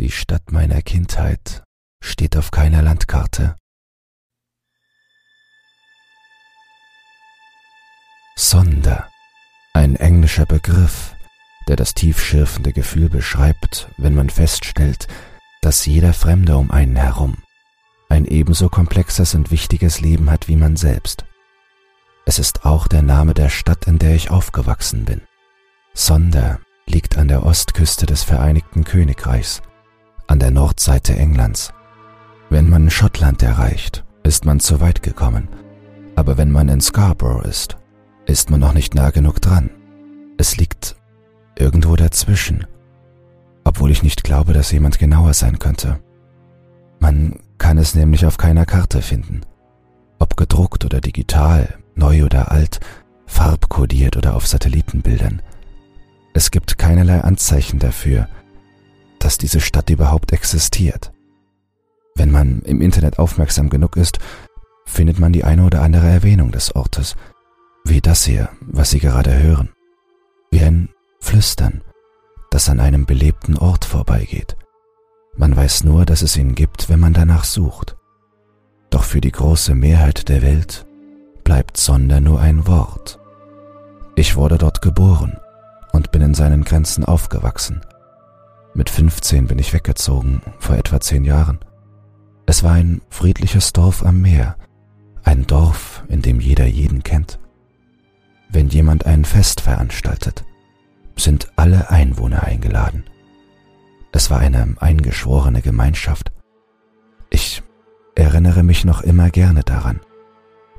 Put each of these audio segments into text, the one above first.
Die Stadt meiner Kindheit steht auf keiner Landkarte. Sonder, ein englischer Begriff, der das tiefschürfende Gefühl beschreibt, wenn man feststellt, dass jeder Fremde um einen herum ein ebenso komplexes und wichtiges Leben hat wie man selbst. Es ist auch der Name der Stadt, in der ich aufgewachsen bin. Sonder liegt an der Ostküste des Vereinigten Königreichs, an der Nordseite Englands. Wenn man Schottland erreicht, ist man zu weit gekommen, aber wenn man in Scarborough ist, ist man noch nicht nah genug dran. Es liegt irgendwo dazwischen, obwohl ich nicht glaube, dass jemand genauer sein könnte. Man kann es nämlich auf keiner Karte finden. Ob gedruckt oder digital, neu oder alt, farbkodiert oder auf Satellitenbildern. Es gibt keinerlei Anzeichen dafür, dass diese Stadt überhaupt existiert. Wenn man im Internet aufmerksam genug ist, findet man die eine oder andere Erwähnung des Ortes, wie das hier, was Sie gerade hören. Wie ein Flüstern, das an einem belebten Ort vorbeigeht. Man weiß nur, dass es ihn gibt, wenn man danach sucht. Doch für die große Mehrheit der Welt bleibt Sonder nur ein Wort. Ich wurde dort geboren und bin in seinen Grenzen aufgewachsen. Mit 15 bin ich weggezogen, vor etwa zehn Jahren. Es war ein friedliches Dorf am Meer, ein Dorf, in dem jeder jeden kennt. Wenn jemand ein Fest veranstaltet, sind alle Einwohner eingeladen. Es war eine eingeschworene Gemeinschaft. Ich erinnere mich noch immer gerne daran.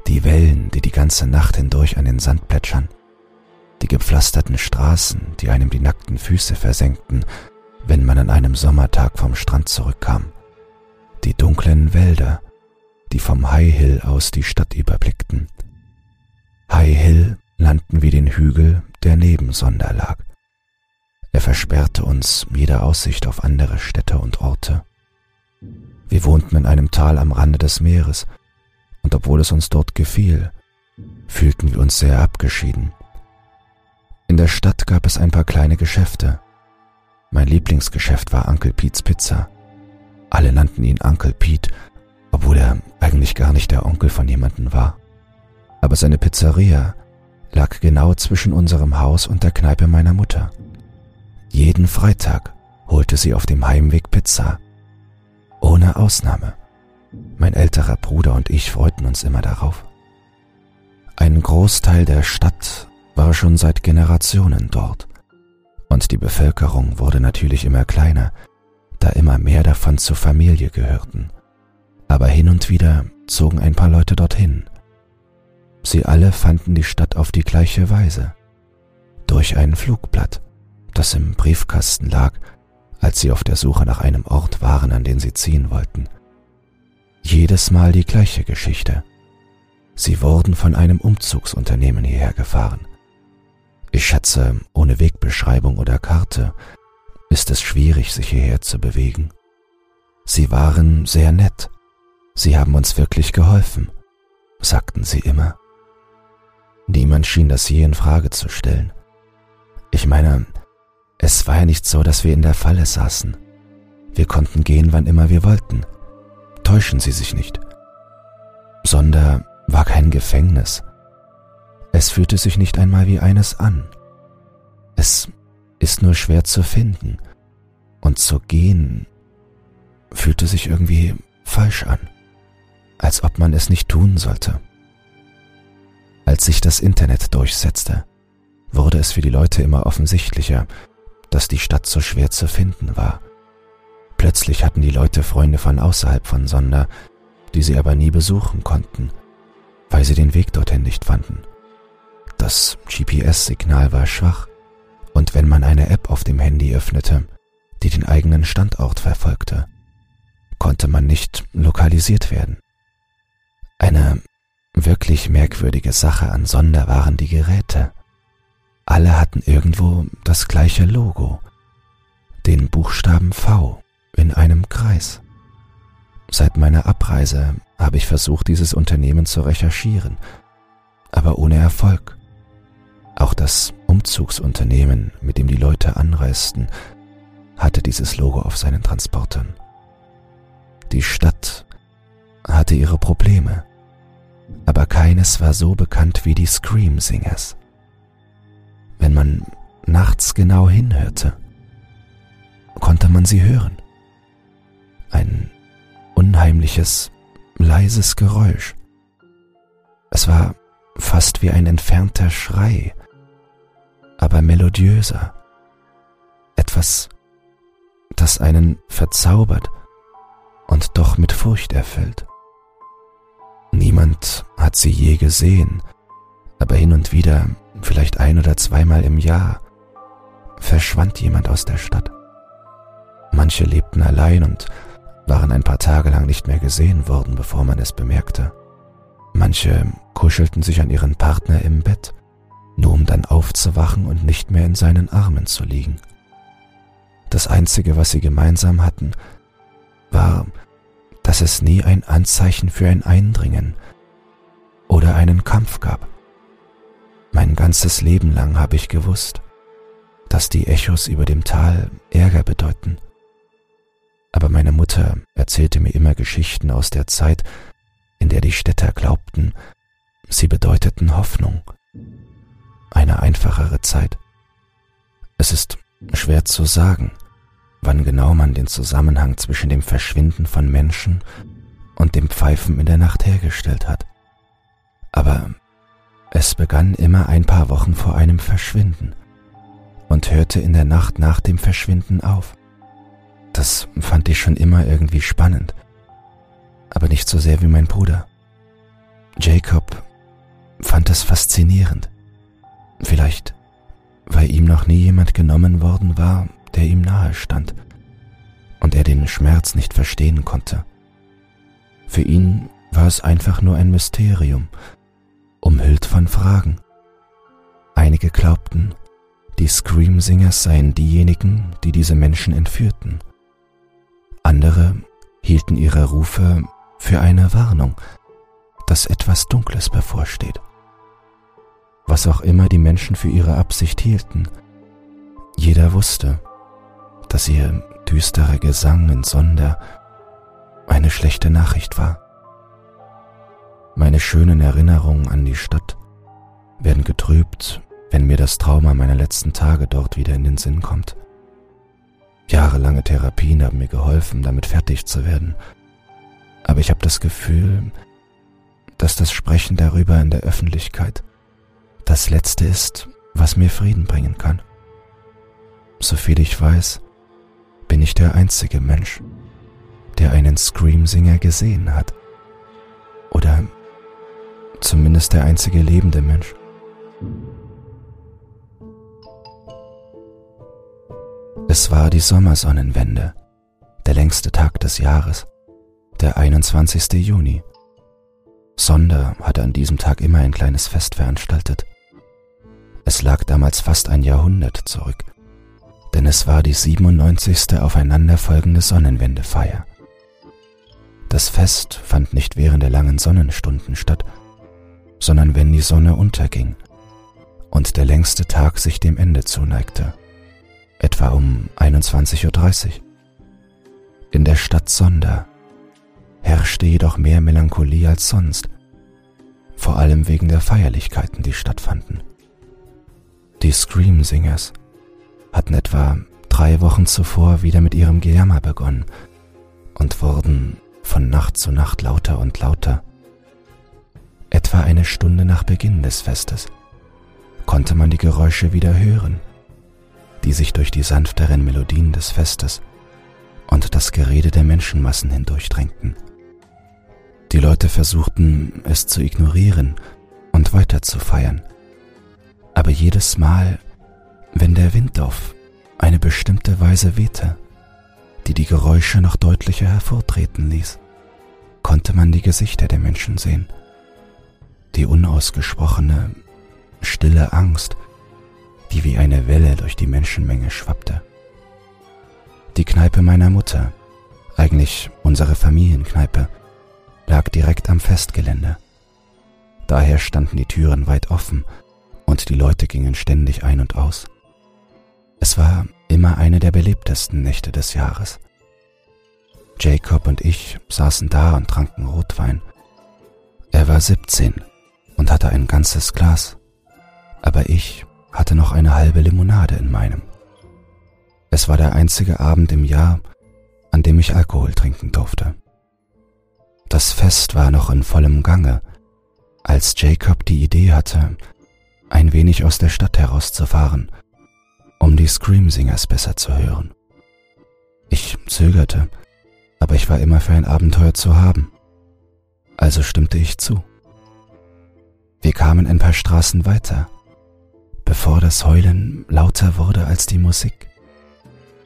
Die Wellen, die die ganze Nacht hindurch an den Sand plätschern, die gepflasterten Straßen, die einem die nackten Füße versenkten, wenn man an einem Sommertag vom Strand zurückkam, die dunklen Wälder, die vom High Hill aus die Stadt überblickten. High Hill nannten wir den Hügel, der neben Sonder lag. Er versperrte uns jede Aussicht auf andere Städte und Orte. Wir wohnten in einem Tal am Rande des Meeres, und obwohl es uns dort gefiel, fühlten wir uns sehr abgeschieden. In der Stadt gab es ein paar kleine Geschäfte. Mein Lieblingsgeschäft war Uncle Pete's Pizza. Alle nannten ihn Uncle Pete, obwohl er eigentlich gar nicht der Onkel von jemandem war. Aber seine Pizzeria lag genau zwischen unserem Haus und der Kneipe meiner Mutter. Jeden Freitag holte sie auf dem Heimweg Pizza. Ohne Ausnahme. Mein älterer Bruder und ich freuten uns immer darauf. Ein Großteil der Stadt war schon seit Generationen dort, und die Bevölkerung wurde natürlich immer kleiner, da immer mehr davon zur Familie gehörten. Aber hin und wieder zogen ein paar Leute dorthin. Sie alle fanden die Stadt auf die gleiche Weise. Durch ein Flugblatt, das im Briefkasten lag, als sie auf der Suche nach einem Ort waren, an den sie ziehen wollten. Jedes Mal die gleiche Geschichte. Sie wurden von einem Umzugsunternehmen hierher gefahren. Ich schätze, ohne Wegbeschreibung oder Karte ist es schwierig, sich hierher zu bewegen. Sie waren sehr nett. Sie haben uns wirklich geholfen, sagten sie immer. Niemand schien das je in Frage zu stellen. Ich meine, es war ja nicht so, dass wir in der Falle saßen. Wir konnten gehen, wann immer wir wollten. Täuschen Sie sich nicht. Sonder war kein Gefängnis. Es fühlte sich nicht einmal wie eines an. Es ist nur schwer zu finden. Und zu gehen fühlte sich irgendwie falsch an, als ob man es nicht tun sollte. Als sich das Internet durchsetzte, wurde es für die Leute immer offensichtlicher, dass die Stadt so schwer zu finden war. Plötzlich hatten die Leute Freunde von außerhalb von Sonder, die sie aber nie besuchen konnten, weil sie den Weg dorthin nicht fanden. Das GPS-Signal war schwach, und wenn man eine App auf dem Handy öffnete, die den eigenen Standort verfolgte, konnte man nicht lokalisiert werden. Eine wirklich merkwürdige Sache an Sonder waren die Geräte. Alle hatten irgendwo das gleiche Logo, den Buchstaben V in einem Kreis. Seit meiner Abreise habe ich versucht, dieses Unternehmen zu recherchieren, aber ohne Erfolg. Auch das Umzugsunternehmen, mit dem die Leute anreisten, hatte dieses Logo auf seinen Transportern. Die Stadt hatte ihre Probleme, aber keines war so bekannt wie die Scream Singers. Wenn man nachts genau hinhörte, konnte man sie hören. Ein unheimliches, leises Geräusch. Es war fast wie ein entfernter Schrei, aber melodiöser. Etwas, das einen verzaubert und doch mit Furcht erfüllt. Niemand hat sie je gesehen, aber hin und wieder, vielleicht ein oder zweimal im Jahr, verschwand jemand aus der Stadt. Manche lebten allein und waren ein paar Tage lang nicht mehr gesehen worden, bevor man es bemerkte. Manche kuschelten sich an ihren Partner im Bett, nur um dann aufzuwachen und nicht mehr in seinen Armen zu liegen. Das Einzige, was sie gemeinsam hatten, war, dass es nie ein Anzeichen für ein Eindringen oder einen Kampf gab. Mein ganzes Leben lang habe ich gewusst, dass die Echos über dem Tal Ärger bedeuten. Aber meine Mutter erzählte mir immer Geschichten aus der Zeit, in der die Städter glaubten, sie bedeuteten Hoffnung, eine einfachere Zeit. Es ist schwer zu sagen, wann genau man den Zusammenhang zwischen dem Verschwinden von Menschen und dem Pfeifen in der Nacht hergestellt hat. Aber es begann immer ein paar Wochen vor einem Verschwinden und hörte in der Nacht nach dem Verschwinden auf. Das fand ich schon immer irgendwie spannend, aber nicht so sehr wie mein Bruder. Jacob fand es faszinierend. Vielleicht, weil ihm noch nie jemand genommen worden war, der ihm nahe stand und er den Schmerz nicht verstehen konnte. Für ihn war es einfach nur ein Mysterium, umhüllt von Fragen. Einige glaubten, die Scream Singers seien diejenigen, die diese Menschen entführten. Andere hielten ihre Rufe für eine Warnung, dass etwas Dunkles bevorsteht. Was auch immer die Menschen für ihre Absicht hielten, jeder wusste, dass ihr düsterer Gesang in Sonder eine schlechte Nachricht war. Meine schönen Erinnerungen an die Stadt werden getrübt, wenn mir das Trauma meiner letzten Tage dort wieder in den Sinn kommt. Jahrelange Therapien haben mir geholfen, damit fertig zu werden, aber ich habe das Gefühl, dass das Sprechen darüber in der Öffentlichkeit das Letzte ist, was mir Frieden bringen kann. Soviel ich weiß, bin ich der einzige Mensch, der einen Screamsinger gesehen hat. Oder zumindest der einzige lebende Mensch. Es war die Sommersonnenwende, der längste Tag des Jahres, der 21. Juni. Sonder hatte an diesem Tag immer ein kleines Fest veranstaltet. Es lag damals fast ein Jahrhundert zurück denn es war die 97. aufeinanderfolgende Sonnenwendefeier. Das Fest fand nicht während der langen Sonnenstunden statt, sondern wenn die Sonne unterging und der längste Tag sich dem Ende zuneigte, etwa um 21.30 Uhr. In der Stadt Sonder herrschte jedoch mehr Melancholie als sonst, vor allem wegen der Feierlichkeiten, die stattfanden. Die Scream Singers hatten etwa drei Wochen zuvor wieder mit ihrem Gejammer begonnen und wurden von Nacht zu Nacht lauter und lauter. Etwa eine Stunde nach Beginn des Festes konnte man die Geräusche wieder hören, die sich durch die sanfteren Melodien des Festes und das Gerede der Menschenmassen hindurchdrängten. Die Leute versuchten es zu ignorieren und weiter zu feiern, aber jedes Mal wenn der Wind auf eine bestimmte Weise wehte, die die Geräusche noch deutlicher hervortreten ließ, konnte man die Gesichter der Menschen sehen. Die unausgesprochene, stille Angst, die wie eine Welle durch die Menschenmenge schwappte. Die Kneipe meiner Mutter, eigentlich unsere Familienkneipe, lag direkt am Festgelände. Daher standen die Türen weit offen und die Leute gingen ständig ein und aus. Es war immer eine der belebtesten Nächte des Jahres. Jacob und ich saßen da und tranken Rotwein. Er war 17 und hatte ein ganzes Glas, aber ich hatte noch eine halbe Limonade in meinem. Es war der einzige Abend im Jahr, an dem ich Alkohol trinken durfte. Das Fest war noch in vollem Gange, als Jacob die Idee hatte, ein wenig aus der Stadt herauszufahren, um die Scream Singers besser zu hören. Ich zögerte, aber ich war immer für ein Abenteuer zu haben. Also stimmte ich zu. Wir kamen ein paar Straßen weiter, bevor das Heulen lauter wurde als die Musik.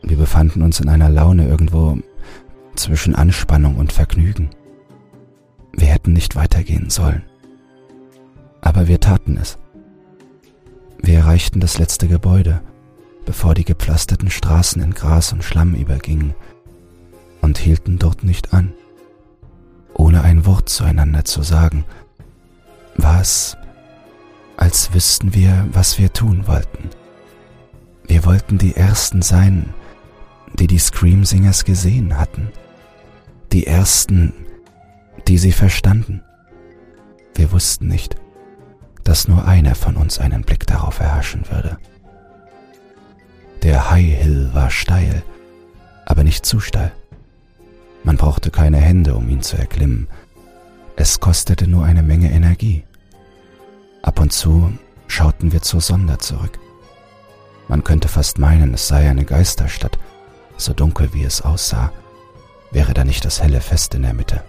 Wir befanden uns in einer Laune irgendwo zwischen Anspannung und Vergnügen. Wir hätten nicht weitergehen sollen. Aber wir taten es. Wir erreichten das letzte Gebäude, bevor die gepflasterten Straßen in Gras und Schlamm übergingen, und hielten dort nicht an. Ohne ein Wort zueinander zu sagen, war es, als wüssten wir, was wir tun wollten. Wir wollten die Ersten sein, die die Scream Singers gesehen hatten. Die Ersten, die sie verstanden. Wir wussten nicht, dass nur einer von uns einen Blick darauf erhaschen würde. Der High Hill war steil, aber nicht zu steil. Man brauchte keine Hände, um ihn zu erklimmen. Es kostete nur eine Menge Energie. Ab und zu schauten wir zur Sonde zurück. Man könnte fast meinen, es sei eine Geisterstadt, so dunkel wie es aussah, wäre da nicht das helle Fest in der Mitte.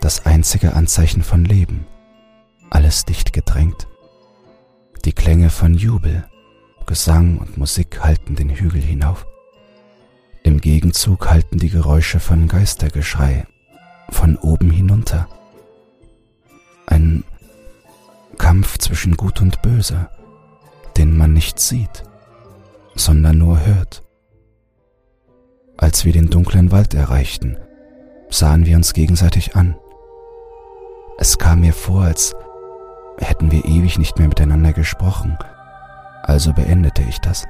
Das einzige Anzeichen von Leben, alles dicht gedrängt. Die Klänge von Jubel, Gesang und Musik halten den Hügel hinauf. Im Gegenzug halten die Geräusche von Geistergeschrei von oben hinunter. Ein Kampf zwischen Gut und Böse, den man nicht sieht, sondern nur hört. Als wir den dunklen Wald erreichten, sahen wir uns gegenseitig an. Es kam mir vor, als hätten wir ewig nicht mehr miteinander gesprochen, also beendete ich das.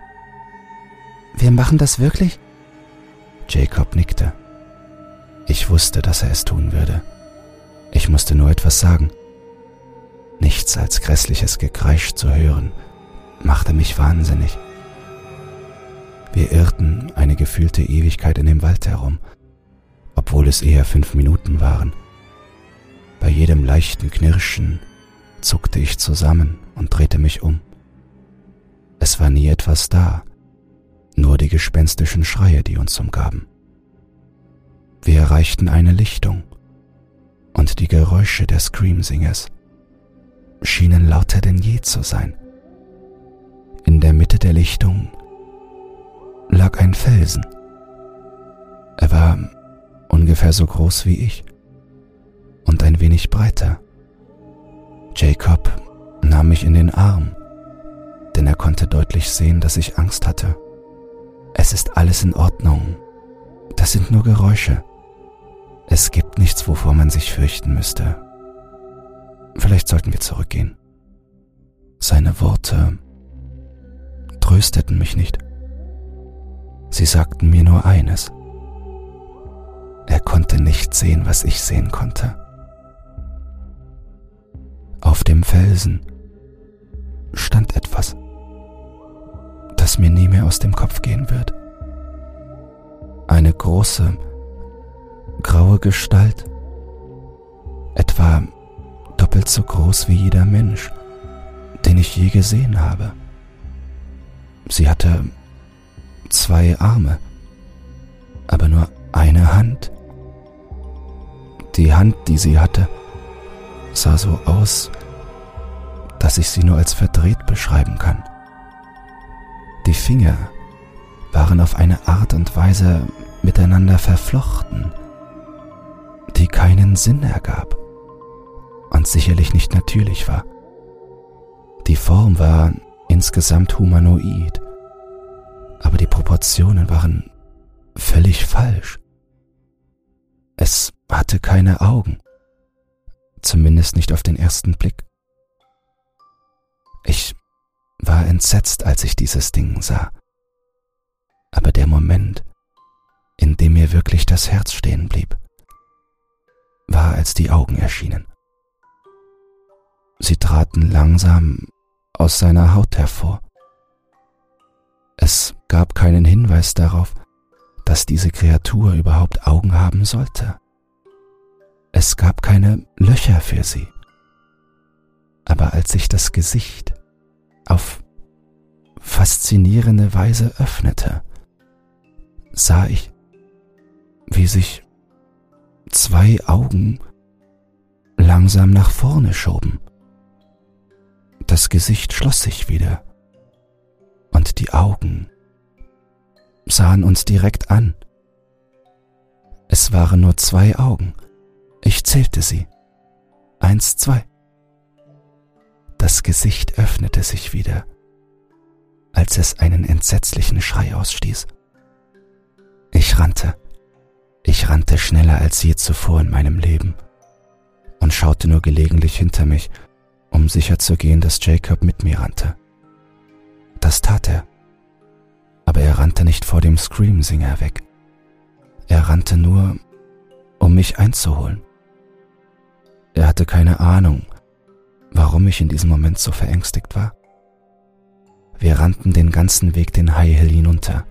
Wir machen das wirklich? Jacob nickte. Ich wusste, dass er es tun würde. Ich musste nur etwas sagen. Nichts als grässliches Gekreisch zu hören, machte mich wahnsinnig. Wir irrten eine gefühlte Ewigkeit in dem Wald herum, obwohl es eher fünf Minuten waren. Bei jedem leichten Knirschen zuckte ich zusammen und drehte mich um. Es war nie etwas da, nur die gespenstischen Schreie, die uns umgaben. Wir erreichten eine Lichtung, und die Geräusche der Screamsingers schienen lauter denn je zu sein. In der Mitte der Lichtung lag ein Felsen. Er war ungefähr so groß wie ich und ein wenig breiter. Jacob nahm mich in den Arm, denn er konnte deutlich sehen, dass ich Angst hatte. Es ist alles in Ordnung. Das sind nur Geräusche. Es gibt nichts, wovor man sich fürchten müsste. Vielleicht sollten wir zurückgehen. Seine Worte trösteten mich nicht. Sie sagten mir nur eines. Er konnte nicht sehen, was ich sehen konnte. Auf dem Felsen stand etwas, das mir nie mehr aus dem Kopf gehen wird. Eine große, graue Gestalt, etwa doppelt so groß wie jeder Mensch, den ich je gesehen habe. Sie hatte zwei Arme, aber nur eine Hand. Die Hand, die sie hatte, sah so aus, dass ich sie nur als verdreht beschreiben kann. Die Finger waren auf eine Art und Weise miteinander verflochten, die keinen Sinn ergab und sicherlich nicht natürlich war. Die Form war insgesamt humanoid, aber die Proportionen waren völlig falsch. Es hatte keine Augen, zumindest nicht auf den ersten Blick. Ich war entsetzt, als ich dieses Ding sah. Aber der Moment, in dem mir wirklich das Herz stehen blieb, war, als die Augen erschienen. Sie traten langsam aus seiner Haut hervor. Es gab keinen Hinweis darauf, dass diese Kreatur überhaupt Augen haben sollte. Es gab keine Löcher für sie. Aber als sich das Gesicht auf faszinierende Weise öffnete, sah ich, wie sich zwei Augen langsam nach vorne schoben. Das Gesicht schloss sich wieder und die Augen sahen uns direkt an. Es waren nur zwei Augen. Ich zählte sie. Eins, zwei. Das Gesicht öffnete sich wieder, als es einen entsetzlichen Schrei ausstieß. Ich rannte. Ich rannte schneller als je zuvor in meinem Leben und schaute nur gelegentlich hinter mich, um sicherzugehen, dass Jacob mit mir rannte. Das tat er. Aber er rannte nicht vor dem Scream-Singer weg. Er rannte nur, um mich einzuholen. Er hatte keine Ahnung, warum ich in diesem Moment so verängstigt war. Wir rannten den ganzen Weg den High Hill hinunter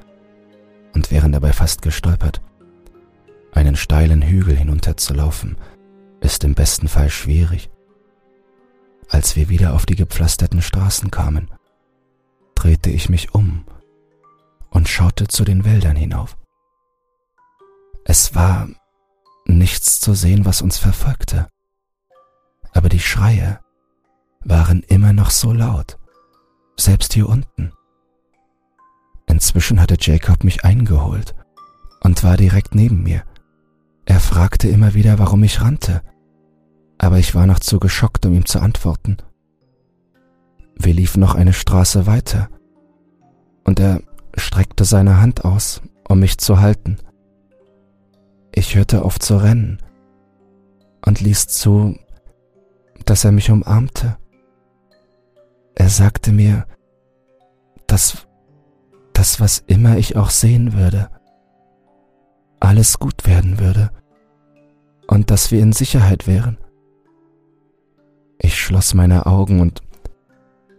und wären dabei fast gestolpert. Einen steilen Hügel hinunterzulaufen ist im besten Fall schwierig. Als wir wieder auf die gepflasterten Straßen kamen, drehte ich mich um und schaute zu den Wäldern hinauf. Es war nichts zu sehen, was uns verfolgte, aber die Schreie waren immer noch so laut, selbst hier unten. Inzwischen hatte Jacob mich eingeholt und war direkt neben mir. Er fragte immer wieder, warum ich rannte, aber ich war noch zu geschockt, um ihm zu antworten. Wir liefen noch eine Straße weiter, und er streckte seine Hand aus, um mich zu halten. Ich hörte auf zu rennen und ließ zu, dass er mich umarmte. Er sagte mir, dass das, was immer ich auch sehen würde, alles gut werden würde und dass wir in Sicherheit wären. Ich schloss meine Augen und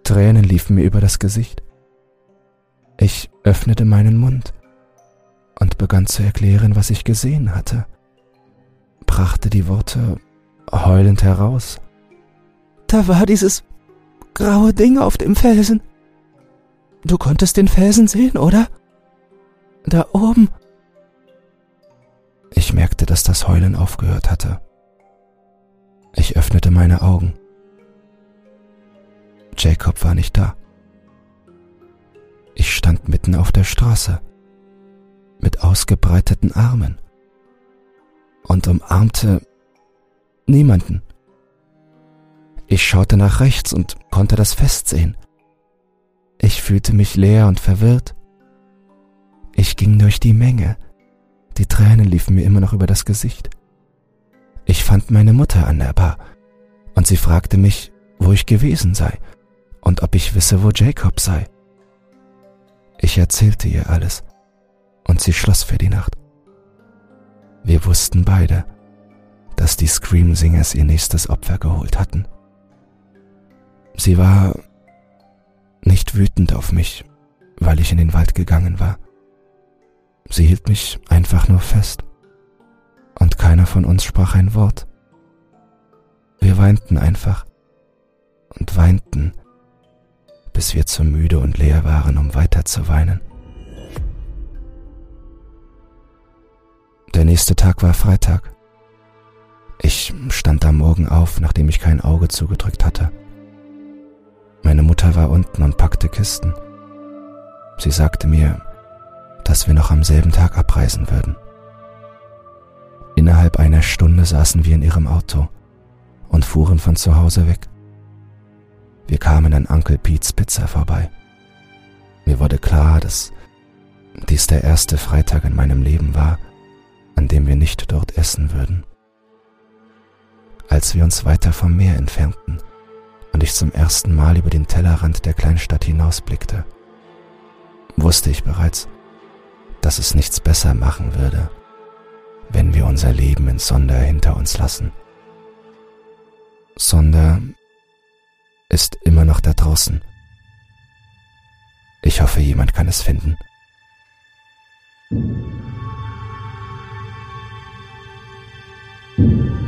Tränen liefen mir über das Gesicht. Ich öffnete meinen Mund und begann zu erklären, was ich gesehen hatte, brachte die Worte heulend heraus. Da war dieses graue Ding auf dem Felsen. Du konntest den Felsen sehen, oder? Da oben. Ich merkte, dass das Heulen aufgehört hatte. Ich öffnete meine Augen. Jacob war nicht da. Ich stand mitten auf der Straße mit ausgebreiteten Armen und umarmte niemanden. Ich schaute nach rechts und konnte das Fest sehen. Ich fühlte mich leer und verwirrt. Ich ging durch die Menge. Die Tränen liefen mir immer noch über das Gesicht. Ich fand meine Mutter an der Bar und sie fragte mich, wo ich gewesen sei und ob ich wisse, wo Jacob sei. Ich erzählte ihr alles und sie schloss für die Nacht. Wir wussten beide, dass die Scream Singers ihr nächstes Opfer geholt hatten. Sie war nicht wütend auf mich, weil ich in den Wald gegangen war. Sie hielt mich einfach nur fest und keiner von uns sprach ein Wort. Wir weinten einfach und weinten, bis wir zu müde und leer waren, um weiter zu weinen. Der nächste Tag war Freitag. Ich stand am Morgen auf, nachdem ich kein Auge zugedrückt hatte. Meine Mutter war unten und packte Kisten. Sie sagte mir, dass wir noch am selben Tag abreisen würden. Innerhalb einer Stunde saßen wir in ihrem Auto und fuhren von zu Hause weg. Wir kamen an Uncle Pete's Pizza vorbei. Mir wurde klar, dass dies der erste Freitag in meinem Leben war, an dem wir nicht dort essen würden. Als wir uns weiter vom Meer entfernten und ich zum ersten Mal über den Tellerrand der Kleinstadt hinausblickte, wusste ich bereits, dass es nichts besser machen würde, wenn wir unser Leben in Sonder hinter uns lassen. Sonder ist immer noch da draußen. Ich hoffe, jemand kann es finden. Du